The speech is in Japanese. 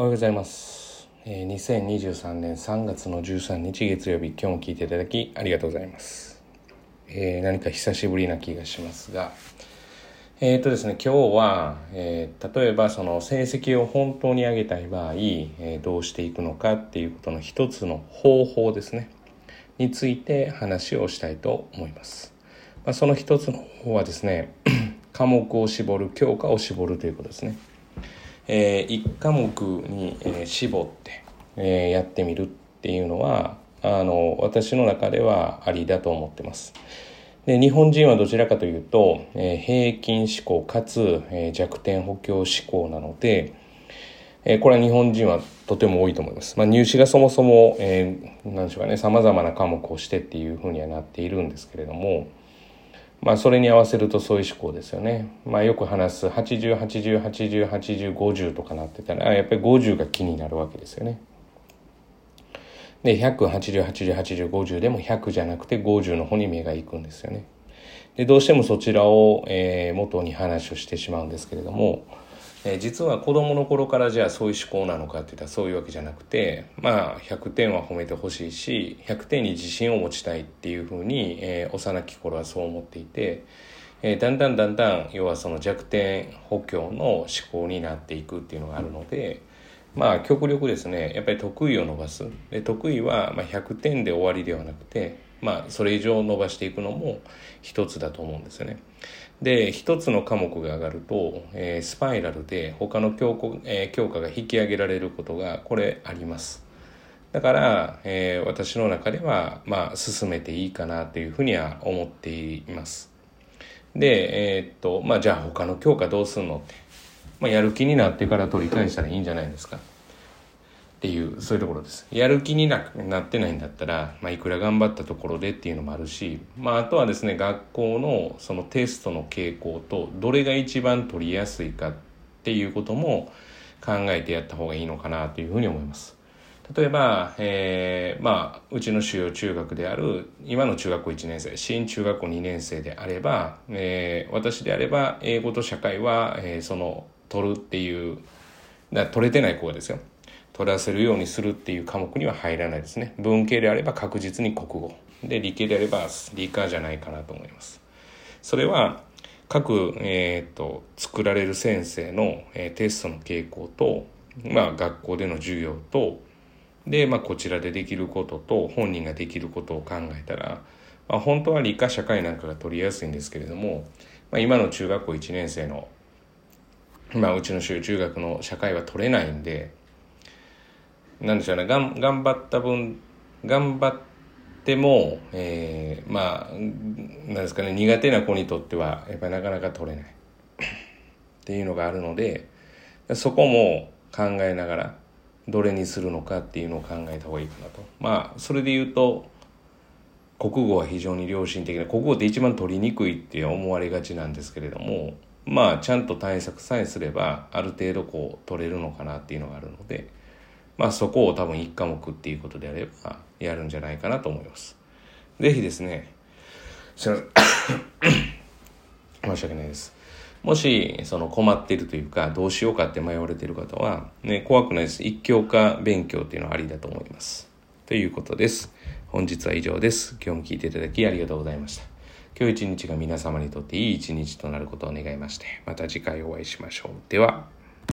おはようございます。えー2023年3月の13日月曜日、今日も聞いていただきありがとうございます。えー何か久しぶりな気がしますが、えっ、とですね、今日は、えー例えばその成績を本当に上げたい場合、えーどうしていくのかっていうことの一つの方法ですね、について話をしたいと思います。まあ、その一つの方はですね、科目を絞る、教科を絞るということですね。えー、1科目に、えー絞って、えーやってみるっていうのはあの私の中ではありだと思ってます。で日本人はどちらかというと、えー平均思考かつ、えー弱点補強思考なので、えーこれは日本人はとても多いと思います。まあ、入試がそもそも、えー、なんでしょうかね、様々な科目をしてっていうふうにはなっているんですけれども、まあ、それに合わせるとそういう思考ですよね。まあ、よく話す80、80、80、80、50とかなってたら、やっぱり50が気になるわけですよね。で、100、80、80、80、50でも100じゃなくて50の方に目がいくんですよね。で、どうしてもそちらを、えー元に話をしてしまうんですけれども、え実は子供の頃からじゃあそういう思考なのかって言ったらそういうわけじゃなくてまあ100点は褒めてほしいし100点に自信を持ちたいっていうふうに、えー幼き頃はそう思っていて、えーだんだんだんだん要はその弱点補強の思考になっていくっていうのがあるのでまあ極力ですねやっぱり得意を伸ばす。で得意はまあ100点で終わりではなくてまあそれ以上伸ばしていくのも一つだと思うんですよね。で一つの科目が上がると、えースパイラルで他の教科,、えー教科が引き上げられることがこれあります。だから、えー私の中ではまあ進めていいかなというふうには思っています。でえーっとまあじゃあ他の教科どうすんのって、まあ、やる気になってから取り返したらいいんじゃないですか。っていうそういうところです。やる気にななってないんだったら、まあ、いくら頑張ったところでっていうのもあるし、まあ、あとはですね学校のそのテストの傾向とどれが一番取りやすいかっていうことも考えてやった方がいいのかなというふうに思います。例えば、えーまあ、うちの主要中学である今の中学校1年生新中学校2年生であれば、えー私であれば英語と社会は、えーその取るっていうだ取れてない子がですよ。取らせるようにするっていう科目には入らないですね。文系であれば確実に国語。で理系であれば理科じゃないかなと思います。それは各、えー、と作られる先生の、えーテストの傾向と、まあ、学校での授業とで、まあ、こちらでできることと本人ができることを考えたら、まあ、本当は理科社会なんかが取りやすいんですけれども、まあ、今の中学校1年生の、まあ、うちの中中学の社会は取れないんでなんでしょうね。頑張った分頑張っても、えーまあなんですかね。苦手な子にとってはやっぱりなかなか取れない。っていうのがあるのでそこも考えながらどれにするのかっていうのを考えた方がいいかなと。まあそれで言うと国語は非常に良心的な国語って一番取りにくいって思われがちなんですけれどもまあちゃんと対策さえすればある程度こう取れるのかなっていうのがあるのでまあそこを多分1科目っていうことであればやるんじゃないかなと思います。ぜひですねすいません。申し訳ないです。もしその困っているというかどうしようかって迷われている方は、ね、怖くないです。一教科勉強っていうのはありだと思います。ということです。本日は以上です。今日も聞いていただきありがとうございました。今日一日が皆様にとっていい一日となることを願いましてまた次回お会いしましょう。では。